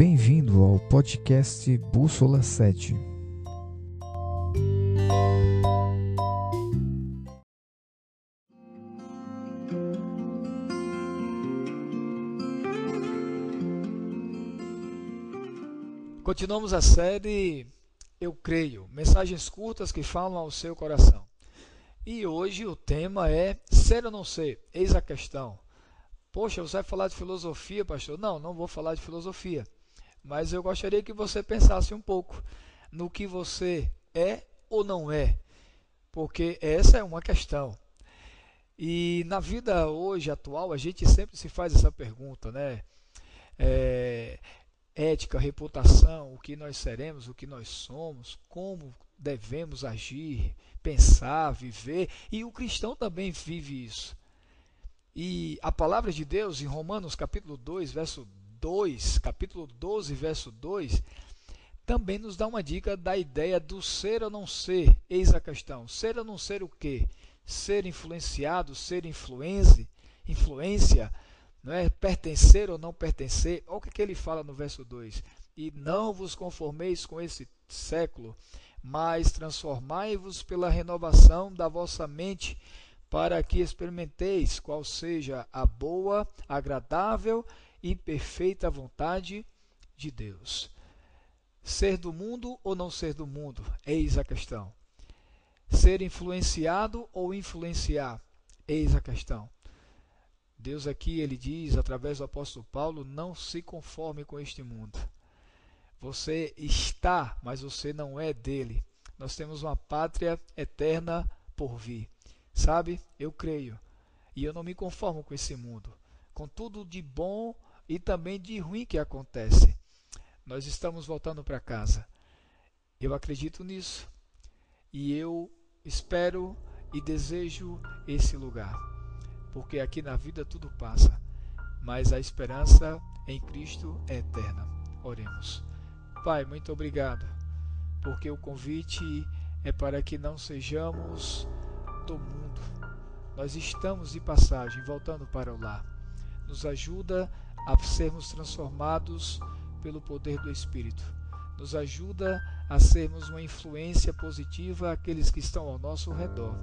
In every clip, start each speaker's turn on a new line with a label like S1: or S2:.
S1: Bem-vindo ao podcast Bússola 7.
S2: Continuamos a série Eu Creio, mensagens curtas que falam ao seu coração. E hoje o tema é Ser ou não ser? Eis a questão. Poxa, você vai falar de filosofia, pastor? Não, não vou falar de filosofia. Mas eu gostaria que você pensasse um pouco no que você é ou não é, porque essa é uma questão. E na vida hoje atual, a gente sempre se faz essa pergunta, né? É, ética, reputação, o que nós seremos, o que nós somos, como devemos agir, pensar, viver, e o cristão também vive isso. E a palavra de Deus em Romanos capítulo 2, verso 2, capítulo 12, verso 2, também nos dá uma dica da ideia do ser ou não ser. Eis a questão. Ser ou não ser o quê? Ser influenciado, ser influência, influência, não é? pertencer ou não pertencer. Olha o que, que ele fala no verso 2. E não vos conformeis com esse século, mas transformai-vos pela renovação da vossa mente, para que experimenteis qual seja a boa, agradável e perfeita vontade de Deus. Ser do mundo ou não ser do mundo? Eis a questão. Ser influenciado ou influenciar? Eis a questão. Deus aqui ele diz através do apóstolo Paulo: não se conforme com este mundo. Você está, mas você não é dele. Nós temos uma pátria eterna por vir. Sabe? Eu creio. E eu não me conformo com esse mundo. Com tudo de bom e também de ruim que acontece. Nós estamos voltando para casa. Eu acredito nisso. E eu espero e desejo esse lugar. Porque aqui na vida tudo passa, mas a esperança em Cristo é eterna. Oremos. Pai, muito obrigado, porque o convite é para que não sejamos do mundo. Nós estamos de passagem, voltando para o lar. Nos ajuda a sermos transformados pelo poder do Espírito. Nos ajuda a sermos uma influência positiva àqueles que estão ao nosso redor.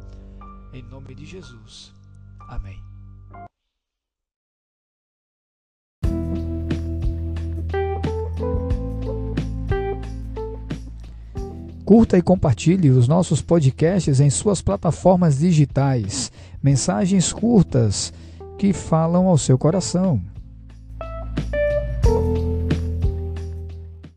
S2: Em nome de Jesus. Amém.
S1: Curta e compartilhe os nossos podcasts em suas plataformas digitais. Mensagens curtas que falam ao seu coração.